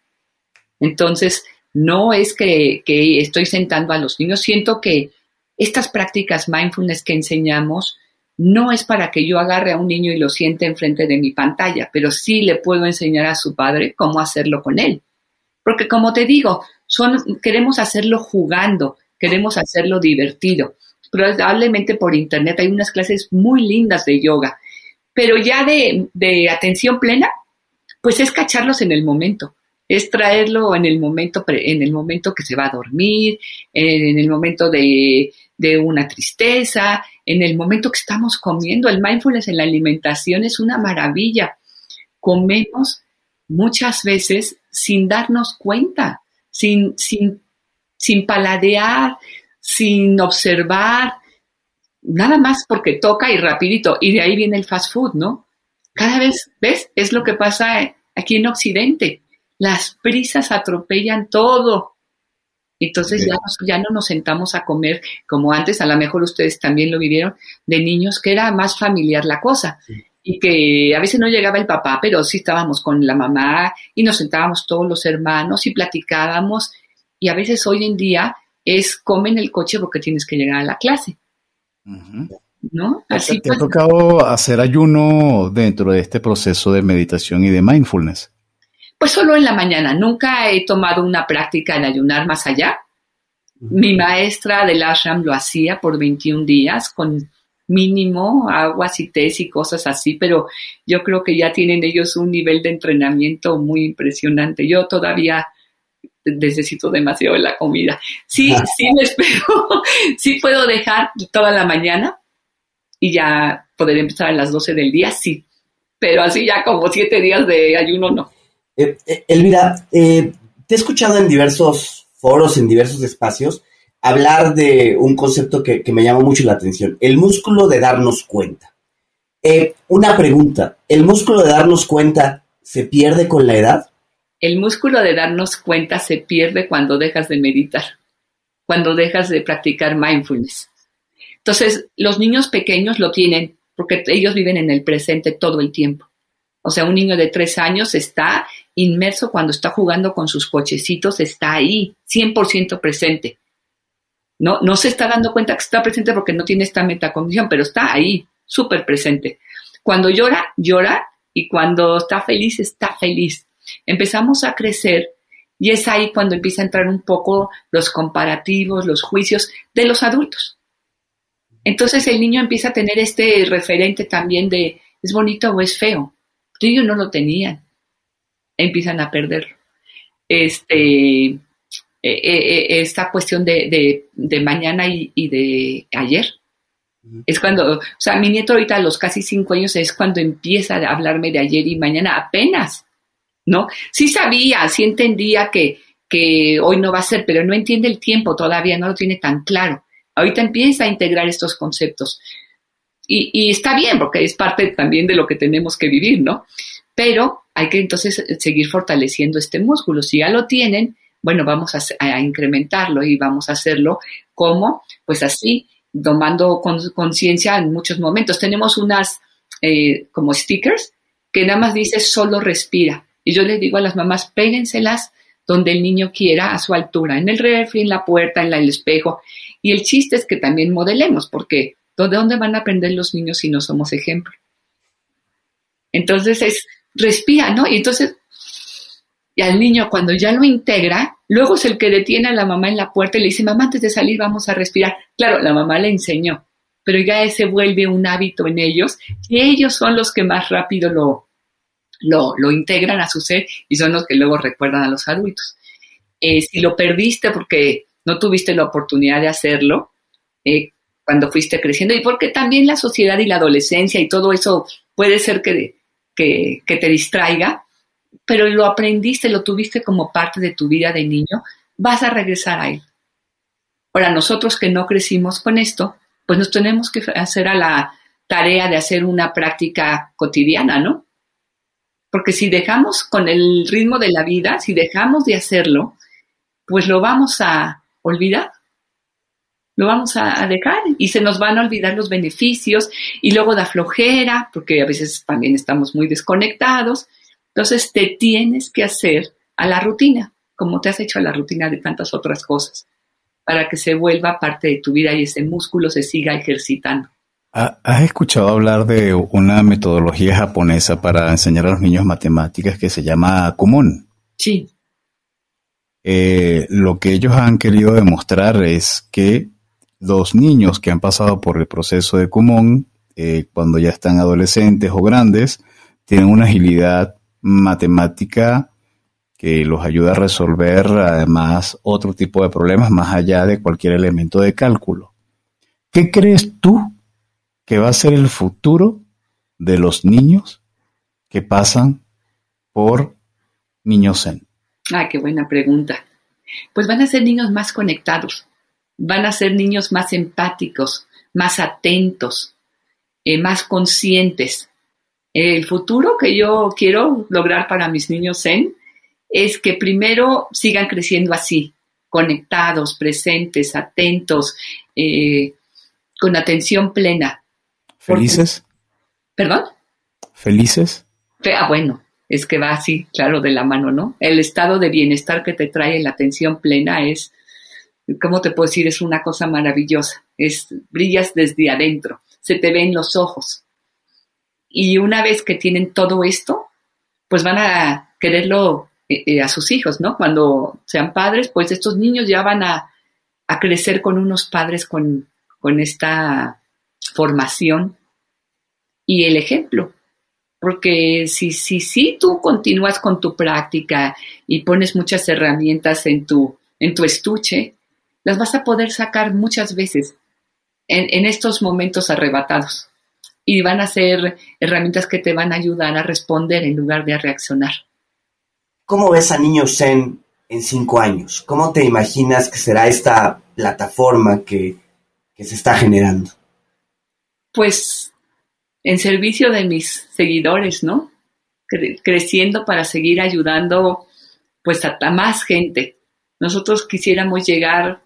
Entonces, no es que, estoy sentando a los niños, siento que estas prácticas mindfulness que enseñamos no es para que yo agarre a un niño y lo siente enfrente de mi pantalla, pero sí le puedo enseñar a su padre cómo hacerlo con él. Porque como te digo, son, queremos hacerlo jugando, queremos hacerlo divertido. Probablemente por internet hay unas clases muy lindas de yoga, pero ya de, de atención plena, pues es cacharlos en el momento es traerlo en el momento, en el momento que se va a dormir, en el momento de, una tristeza, en el momento que estamos comiendo. El mindfulness en la alimentación es una maravilla. Comemos muchas veces sin darnos cuenta, sin, sin, sin paladear, sin observar, nada más porque toca y rapidito. Y de ahí viene el fast food, ¿no? Cada vez, ¿ves? Es lo que pasa aquí en Occidente las prisas atropellan todo. Entonces ya, ya no nos sentamos a comer como antes, a lo mejor ustedes también lo vivieron, de niños, que era más familiar la cosa. Y que a veces no llegaba el papá, pero sí estábamos con la mamá y nos sentábamos todos los hermanos y platicábamos. Y a veces hoy en día es come en el coche porque tienes que llegar a la clase. ¿No? Así ¿Te ha tocado hacer ayuno dentro de este proceso de meditación y de mindfulness? Pues solo en la mañana. Nunca he tomado una práctica de ayunar más allá. Mi maestra del ashram lo hacía por 21 días con mínimo aguas y tés y cosas así, pero yo creo que ya tienen ellos un nivel de entrenamiento muy impresionante. Yo todavía necesito demasiado la comida. Sí, <laughs> sí me espero, <laughs> sí puedo dejar toda la mañana y ya poder empezar a las 12 del día, sí, pero así ya como siete días de ayuno, no. Eh, eh, Elvira, eh, te he escuchado en diversos foros, en diversos espacios, hablar de un concepto que, me llama mucho la atención, el músculo de darnos cuenta. una pregunta, ¿el músculo de darnos cuenta se pierde con la edad? El músculo de darnos cuenta se pierde cuando dejas de meditar, cuando dejas de practicar mindfulness. Entonces, los niños pequeños lo tienen porque ellos viven en el presente todo el tiempo. O sea, un niño de tres años está inmerso cuando está jugando con sus cochecitos, está ahí, 100% presente. No, no se está dando cuenta que está presente porque no tiene esta metacondición, pero está ahí, súper presente. Cuando llora, llora y cuando está feliz, está feliz. Empezamos a crecer y es ahí cuando empieza a entrar un poco los comparativos, los juicios de los adultos. Entonces el niño empieza a tener este referente también de es bonito o es feo. Ellos no lo tenían. Empiezan a perderlo. Este, eh, eh, eh, esta cuestión de, mañana y, de ayer. Es cuando, o sea, mi nieto ahorita a los casi cinco años es cuando empieza a hablarme de ayer y mañana apenas, ¿no? Sí sabía, sí entendía que, que hoy no va a ser, pero no entiende el tiempo todavía, no lo tiene tan claro. Ahorita empieza a integrar estos conceptos. Y, está bien, porque es parte también de lo que tenemos que vivir, ¿no? Pero hay que entonces seguir fortaleciendo este músculo. Si ya lo tienen, bueno, vamos a, incrementarlo y vamos a hacerlo como, pues así, tomando conciencia en muchos momentos. Tenemos unas eh, como stickers que nada más dice solo respira. Y yo les digo a las mamás, péguenselas donde el niño quiera, a su altura, en el refri, en la puerta, en el espejo. Y el chiste es que también modelemos, porque ¿de dónde van a aprender los niños si no somos ejemplo? Entonces es, respira, ¿no? Y entonces, y al niño cuando ya lo integra, luego es el que detiene a la mamá en la puerta y le dice, mamá, antes de salir vamos a respirar. Claro, la mamá le enseñó, pero ya se vuelve un hábito en ellos y ellos son los que más rápido lo, lo, lo integran a su ser y son los que luego recuerdan a los adultos. Eh, si lo perdiste porque no tuviste la oportunidad de hacerlo eh, cuando fuiste creciendo y porque también la sociedad y la adolescencia y todo eso puede ser que, que, te distraiga, pero lo aprendiste, lo tuviste como parte de tu vida de niño, vas a regresar a él. Ahora, nosotros que no crecimos con esto, pues nos tenemos que hacer a la tarea de hacer una práctica cotidiana, ¿no? Porque si dejamos con el ritmo de la vida, si dejamos de hacerlo, pues lo vamos a, olvidar. Lo vamos a, dejar y se nos van a olvidar los beneficios y luego da flojera, porque a veces también estamos muy desconectados. Entonces te tienes que hacer a la rutina, como te has hecho a la rutina de tantas otras cosas, para que se vuelva parte de tu vida y ese músculo se siga ejercitando. ¿Has escuchado hablar de una metodología japonesa para enseñar a los niños matemáticas que se llama Kumon? Sí. Eh, lo que ellos han querido demostrar es que los niños que han pasado por el proceso de Kumon, eh, cuando ya están adolescentes o grandes, tienen una agilidad matemática que los ayuda a resolver además otro tipo de problemas más allá de cualquier elemento de cálculo. ¿Qué crees tú que va a ser el futuro de los niños que pasan por Niños? Ah, qué buena pregunta. Pues van a ser niños más conectados, van a ser niños más empáticos, más atentos, eh, más conscientes. El futuro que yo quiero lograr para mis niños Zen es que primero sigan creciendo así, conectados, presentes, atentos, eh, con atención plena. ¿Felices? ¿Perdón? ¿Felices? Ah, bueno, es que va así, claro, de la mano, ¿no? El estado de bienestar que te trae la atención plena es, ¿cómo te puedo decir? Es una cosa maravillosa. Es, brillas desde adentro, se te ven los ojos. Y una vez que tienen todo esto, pues van a quererlo eh, eh, a sus hijos, ¿no? Cuando sean padres, pues estos niños ya van a, a crecer con unos padres con, con esta formación y el ejemplo. Porque si, si, si tú continúas con tu práctica y pones muchas herramientas en tu, en tu estuche, las vas a poder sacar muchas veces en, en estos momentos arrebatados. Y van a ser herramientas que te van a ayudar a responder en lugar de a reaccionar. ¿Cómo ves a Niño Zen en cinco años? ¿Cómo te imaginas que será esta plataforma que, que se está generando? Pues en servicio de mis seguidores, ¿no? creciendo para seguir ayudando pues a, más gente. Nosotros quisiéramos llegar,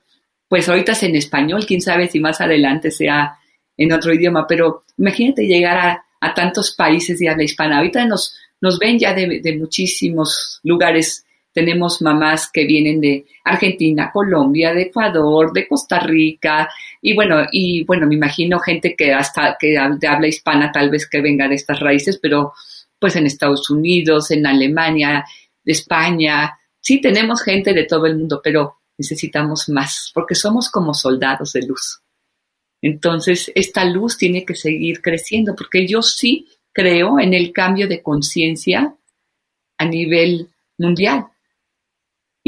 pues ahorita es en español, quién sabe si más adelante sea en otro idioma, pero imagínate llegar a, a tantos países de habla hispana. Ahorita nos, nos ven ya de muchísimos lugares tenemos mamás que vienen de Argentina, Colombia, de Ecuador, de Costa Rica, y bueno, y bueno, me imagino gente que hasta que habla hispana tal vez que venga de estas raíces, pero pues en Estados Unidos, en Alemania, de España, sí tenemos gente de todo el mundo, pero necesitamos más, porque somos como soldados de luz. Entonces, esta luz tiene que seguir creciendo, porque yo sí creo en el cambio de conciencia a nivel mundial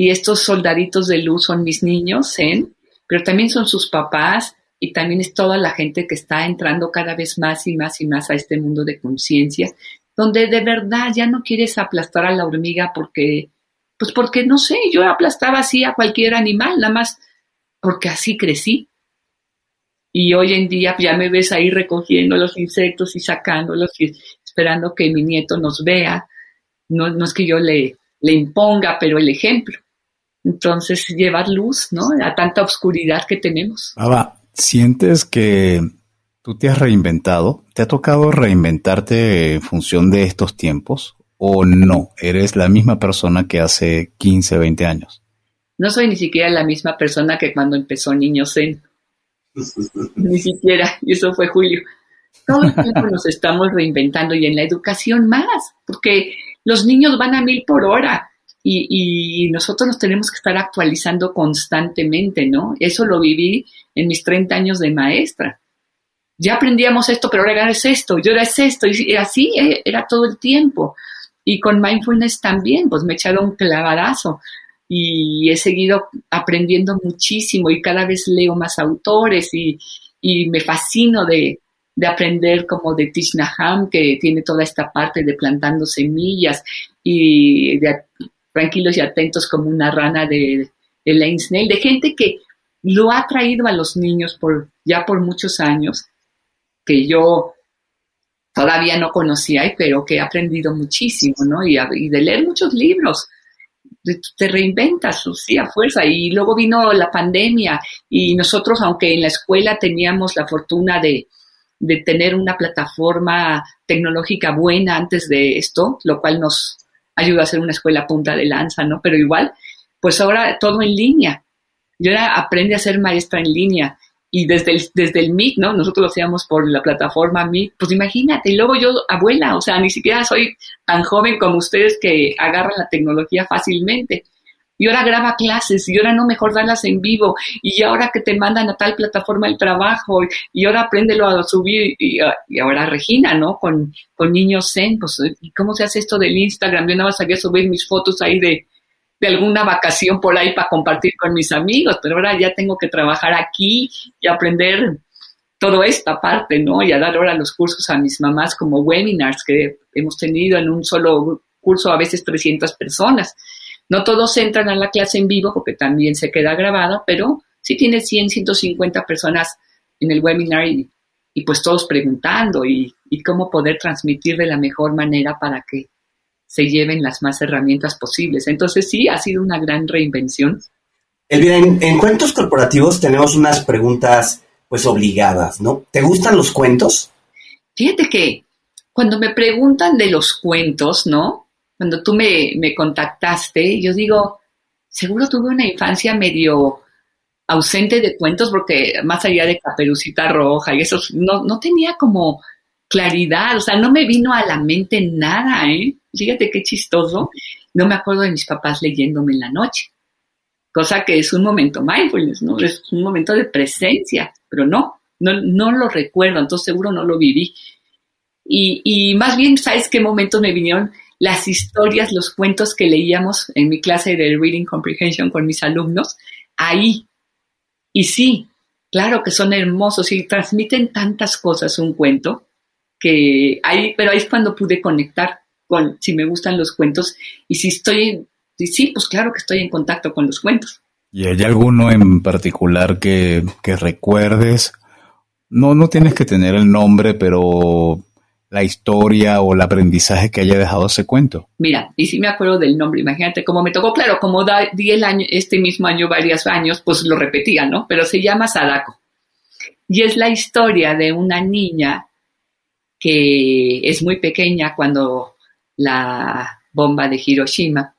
y estos soldaditos de luz son mis niños, Zen, pero también son sus papás y también es toda la gente que está entrando cada vez más y más y más a este mundo de conciencia, donde de verdad ya no quieres aplastar a la hormiga porque, pues porque no sé, yo aplastaba así a cualquier animal, nada más porque así crecí. Y hoy en día ya me ves ahí recogiendo los insectos y sacándolos y esperando que mi nieto nos vea. No, no es que yo le, le imponga, pero el ejemplo. Entonces, llevar luz, ¿no? A tanta oscuridad que tenemos. Ava, ¿sientes que tú te has reinventado? ¿Te ha tocado reinventarte en función de estos tiempos? ¿O no? ¿Eres la misma persona que hace 15, 20 años? No soy ni siquiera la misma persona que cuando empezó Niño Zen. ni siquiera. Y eso fue Julio. Todo el tiempo nos estamos reinventando y en la educación más, porque los niños van a mil por hora y, nosotros nos tenemos que estar actualizando constantemente, ¿no? Eso lo viví en mis 30 años de maestra. Ya aprendíamos esto, pero ahora es esto, y ahora es esto, y así eh, era todo el tiempo. Y con mindfulness también, pues me he echado un clavadazo y he seguido aprendiendo muchísimo y cada vez leo más autores y, y me fascino de, de aprender como de Tish que tiene toda esta parte de plantando semillas y de tranquilos y atentos como una rana de Snell, de gente que lo ha traído a los niños por ya por muchos años, que yo todavía no conocía, pero que he aprendido muchísimo, ¿no? Y, de leer muchos libros. Te reinventas, sí, a fuerza. Y luego vino la pandemia y nosotros, aunque en la escuela teníamos la fortuna de, de tener una plataforma tecnológica buena antes de esto, lo cual nos ayuda a ser una escuela punta de lanza, ¿no? Pero igual, pues ahora todo en línea. Yo ahora aprende a ser maestra en línea y desde el, desde el ¿no? Nosotros lo hacíamos por la plataforma Meet, pues imagínate, y luego yo, abuela, o sea, ni siquiera soy tan joven como ustedes que agarran la tecnología fácilmente y ahora graba clases, y ahora no mejor darlas en vivo, y ahora que te mandan a tal plataforma el trabajo, y ahora apréndelo a subir, y, ahora Regina, ¿no? Con, con niños Zen, pues, ¿cómo se hace esto del Instagram? Yo nada más sabía subir mis fotos ahí de, de alguna vacación por ahí para compartir con mis amigos, pero ahora ya tengo que trabajar aquí y aprender toda esta parte, ¿no? Y a dar ahora los cursos a mis mamás como webinars que hemos tenido en un solo curso a veces 300 personas. No todos entran a la clase en vivo porque también se queda grabado, pero sí tiene 100, 150 personas en el webinar y, pues todos preguntando y, cómo poder transmitir de la mejor manera para que se lleven las más herramientas posibles. Entonces sí, ha sido una gran reinvención. Elvira, en, en cuentos corporativos tenemos unas preguntas pues obligadas, ¿no? ¿Te gustan los cuentos? Fíjate que cuando me preguntan de los cuentos, ¿no? Cuando tú me, contactaste, yo digo, seguro tuve una infancia medio ausente de cuentos porque más allá de Caperucita Roja y eso, no, no tenía como claridad, o sea, no me vino a la mente nada, ¿eh? Fíjate qué chistoso. No me acuerdo de mis papás leyéndome en la noche, cosa que es un momento mindfulness, ¿no? Es un momento de presencia, pero no, no, no lo recuerdo, entonces seguro no lo viví. Y, y más bien, ¿sabes qué momentos me vinieron? Las historias, los cuentos que leíamos en mi clase de Reading Comprehension con mis alumnos, ahí. Y sí, claro que son hermosos y transmiten tantas cosas un cuento que ahí, pero ahí es cuando pude conectar con si me gustan los cuentos y si estoy, sí, pues claro que estoy en contacto con los cuentos. ¿Y hay alguno en particular que, que recuerdes? No, no tienes que tener el nombre, pero la historia o el aprendizaje que haya dejado ese cuento. Mira, y si me acuerdo del nombre, imagínate, como me tocó, claro, como di el año, este mismo año varios años, pues lo repetía, ¿no? Pero se llama Sadako. Y es la historia de una niña que es muy pequeña cuando la bomba de Hiroshima,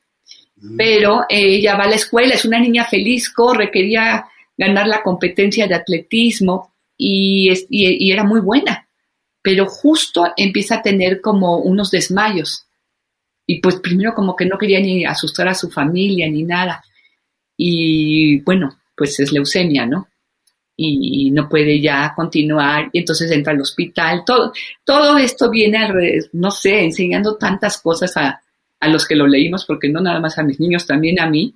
mm. pero ella va a la escuela, es una niña feliz, corre, quería ganar la competencia de atletismo y, y era muy buena pero justo empieza a tener como unos desmayos. Y pues primero como que no quería ni asustar a su familia ni nada. Y bueno, pues es leucemia, ¿no? Y no puede ya continuar y entonces entra al hospital. Todo, todo esto viene no sé, enseñando tantas cosas a, a los que lo leímos, porque no nada más a mis niños, también a mí,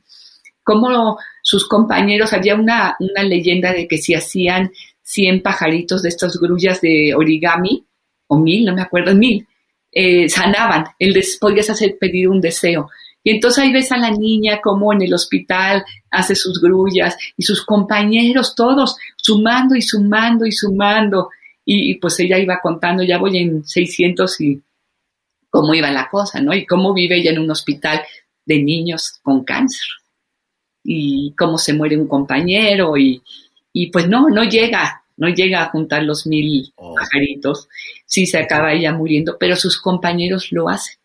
como sus compañeros, había una, una leyenda de que si hacían 100 pajaritos de estas grullas de origami, o mil, no me acuerdo, mil, eh, sanaban, él les podías hacer pedir un deseo. Y entonces ahí ves a la niña como en el hospital hace sus grullas y sus compañeros todos sumando y sumando y sumando. Y, pues ella iba contando, ya voy en 600 y cómo iba la cosa, ¿no? Y cómo vive ella en un hospital de niños con cáncer. Y cómo se muere un compañero y, y pues no, no llega, no llega a juntar los mil oh. pajaritos, sí se acaba ella muriendo, pero sus compañeros lo hacen.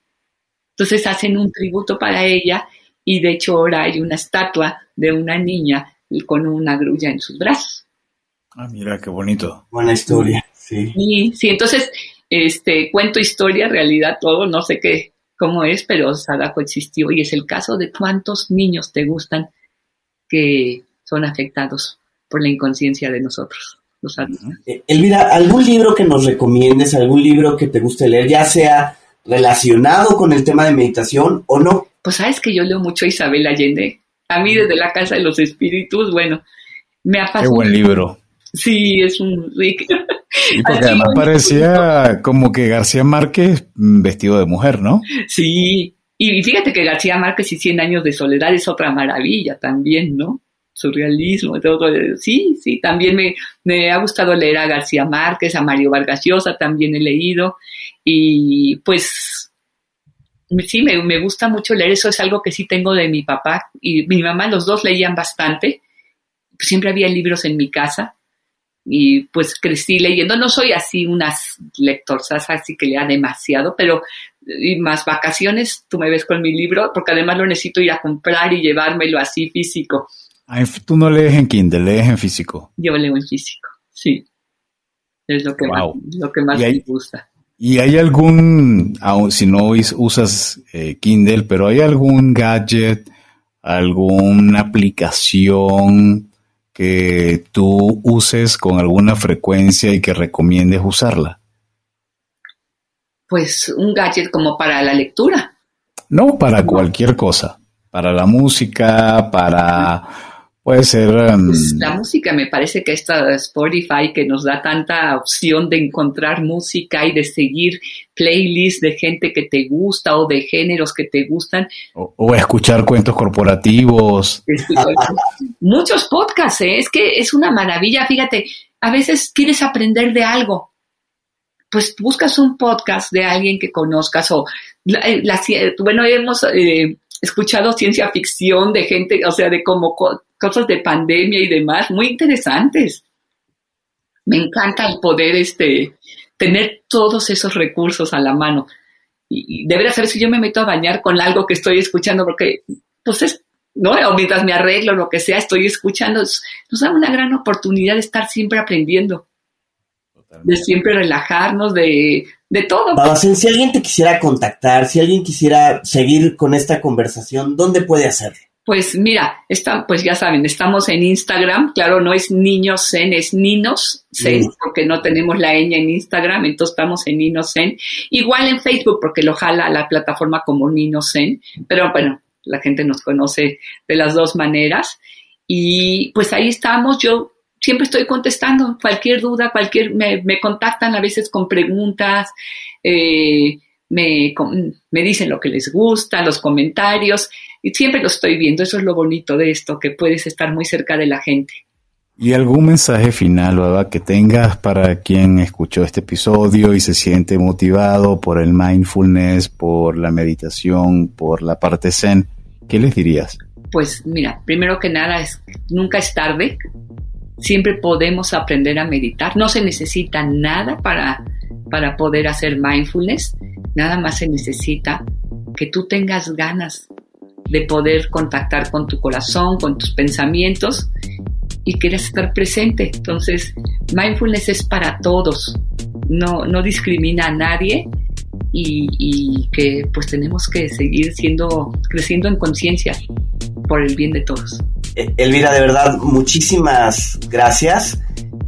Entonces hacen un tributo para ella y de hecho ahora hay una estatua de una niña con una grulla en sus brazos. Ah, mira, qué bonito. Buena historia, sí. Y, sí, entonces, este, cuento historia, realidad, todo, no sé qué, cómo es, pero Sadako existió y es el caso de cuántos niños te gustan que son afectados por la inconsciencia de nosotros. Los eh, Elvira, ¿algún libro que nos recomiendes, algún libro que te guste leer, ya sea relacionado con el tema de meditación o no? Pues sabes que yo leo mucho Isabel Allende. A mí desde la Casa de los Espíritus, bueno, me ha Qué buen libro. Sí, es un... Y porque además parecía como que García Márquez vestido de mujer, ¿no? Sí, y fíjate que García Márquez y Cien años de soledad es otra maravilla también, ¿no? Surrealismo, todo. Sí, sí, también me, me, ha gustado leer a García Márquez, a Mario Vargas Llosa, también he leído. Y pues sí, me, me, gusta mucho leer, eso es algo que sí tengo de mi papá y mi mamá, los dos leían bastante. Siempre había libros en mi casa y pues crecí leyendo. No soy así unas lectoras así que lea demasiado, pero más vacaciones, tú me ves con mi libro, porque además lo necesito ir a comprar y llevármelo así físico. Tú no lees en Kindle, lees en físico. Yo leo en físico, sí. Es lo que más, lo que más me gusta. ¿Y hay algún, si no usas eh, Kindle, pero hay algún gadget, alguna aplicación que tú uses con alguna frecuencia y que recomiendes usarla? Pues un gadget como para la lectura. No, para cualquier cosa. Para la música, para Puede ser. Em, pues, la música, me parece que esta Spotify que nos da tanta opción de encontrar música y de seguir playlists de gente que te gusta o de géneros que te gustan. O, escuchar cuentos corporativos. Muchos podcasts, ¿eh? es que es una maravilla. Fíjate, a veces quieres aprender de algo. Pues buscas un podcast de alguien que conozcas o eh, bueno, hemos eh, escuchado ciencia ficción de gente, o sea, de como cosas de pandemia y demás, muy interesantes. Me encanta el poder este, tener todos esos recursos a la mano. Y, debería saber si yo me meto a bañar con algo que estoy escuchando, porque, pues es, ¿no? O mientras me arreglo, lo que sea, estoy escuchando. Nos da una gran oportunidad de estar siempre aprendiendo. de siempre relajarnos, de, de todo. Babacén, si alguien te quisiera contactar, si alguien quisiera seguir con esta conversación, ¿dónde puede hacerlo? Pues mira, está, pues ya saben, estamos en Instagram, claro, no es niños zen, es ninos zen, Mm. porque no tenemos la ñ en Instagram, entonces estamos en ninos zen. Igual en Facebook, porque lo jala la plataforma como ninos zen, pero bueno, la gente nos conoce de las dos maneras. Y pues ahí estamos, yo siempre estoy contestando cualquier duda, cualquier, me, me contactan a veces con preguntas, eh, me, me dicen lo que les gusta, los comentarios, y siempre lo estoy viendo, eso es lo bonito de esto, que puedes estar muy cerca de la gente. ¿Y algún mensaje final, Baba, que tengas para quien escuchó este episodio y se siente motivado por el mindfulness, por la meditación, por la parte zen? ¿Qué les dirías? Pues mira, primero que nada es nunca es tarde. Siempre podemos aprender a meditar. No se necesita nada para, para poder hacer mindfulness. Nada más se necesita que tú tengas ganas de poder contactar con tu corazón, con tus pensamientos y quieras estar presente. Entonces, mindfulness es para todos. No, no discrimina a nadie y, y que pues tenemos que seguir siendo, creciendo en conciencia por el bien de todos. Eh, Elvira, de verdad, muchísimas gracias.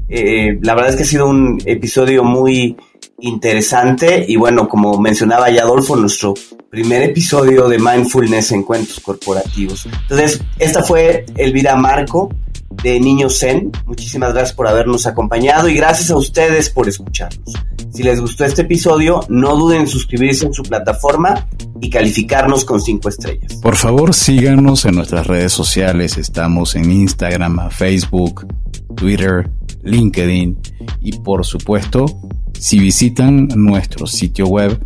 Eh, la verdad es que ha sido un episodio muy interesante y bueno, como mencionaba ya Adolfo, nuestro primer episodio de Mindfulness en Cuentos Corporativos. Entonces, esta fue Elvira Marco de Niño Zen. Muchísimas gracias por habernos acompañado y gracias a ustedes por escucharnos. Si les gustó este episodio, no duden en suscribirse en su plataforma y calificarnos con cinco estrellas. Por favor, síganos en nuestras redes sociales. Estamos en Instagram, Facebook, Twitter, LinkedIn y por supuesto, si visitan nuestro sitio web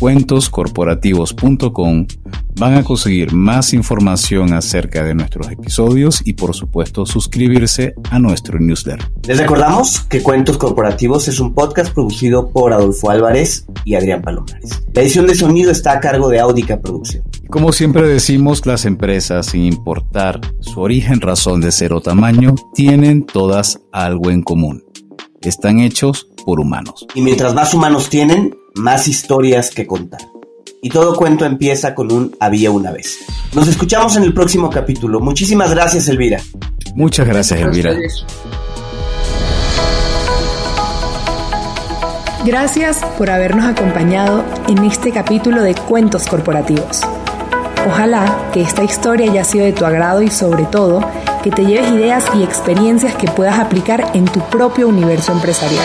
www.cuentoscorporativos.com van a conseguir más información acerca de nuestros episodios y por supuesto suscribirse a nuestro newsletter. Les recordamos que Cuentos Corporativos es un podcast producido por Adolfo Álvarez y Adrián Palomares. La edición de sonido está a cargo de Audica Producción. Como siempre decimos, las empresas, sin importar su origen, razón de ser o tamaño, tienen todas algo en común. Están hechos por humanos. Y mientras más humanos tienen, más historias que contar. Y todo cuento empieza con un había una vez. Nos escuchamos en el próximo capítulo. Muchísimas gracias, Elvira. Muchas gracias, Elvira. Gracias por habernos acompañado en este capítulo de Cuentos Corporativos. Ojalá que esta historia haya sido de tu agrado y sobre todo que te lleves ideas y experiencias que puedas aplicar en tu propio universo empresarial.